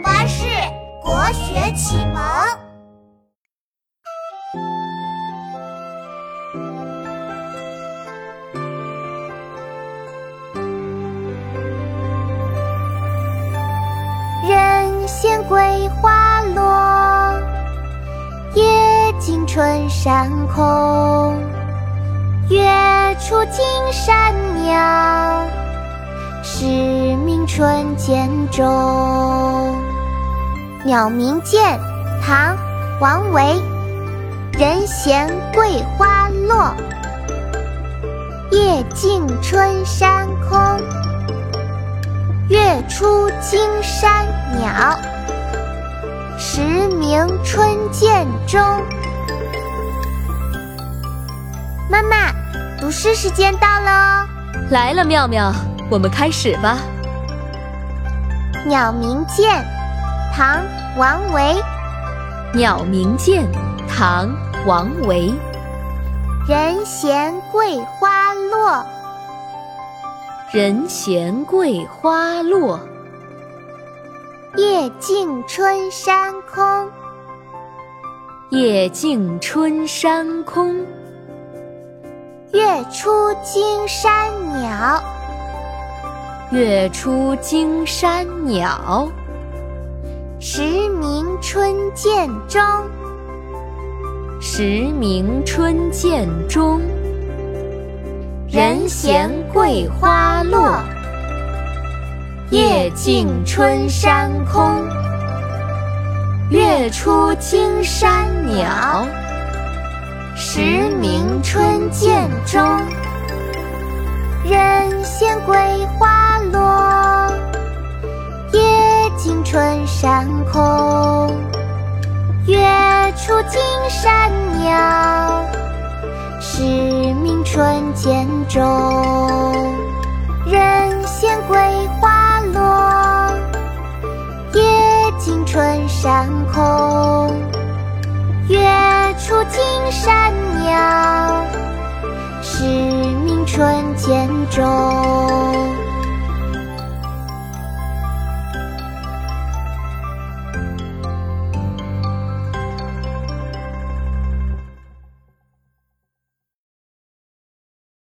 巴士国学启蒙。人闲桂花落，夜静春山空。月出惊山鸟，时鸣春涧中。鸟鸣涧，唐·王维。人闲桂花落，夜静春山空。月出惊山鸟，时鸣春涧中。妈妈，读诗时间到了哦！来了，妙妙，我们开始吧。《鸟鸣涧》唐·王维。《鸟鸣涧》唐·王维。人闲桂花落，人闲桂花落。夜静春山空，夜静春山空。月出惊山鸟，月出惊山鸟。时鸣春涧中，时鸣春涧中。人闲桂花落，夜静春山空。月出惊山鸟。时鸣春涧中，人闲桂花落，夜静春山空。月出惊山鸟，时鸣春涧中。人闲桂花落，夜静春山空。月出惊山鸟，时鸣春涧中。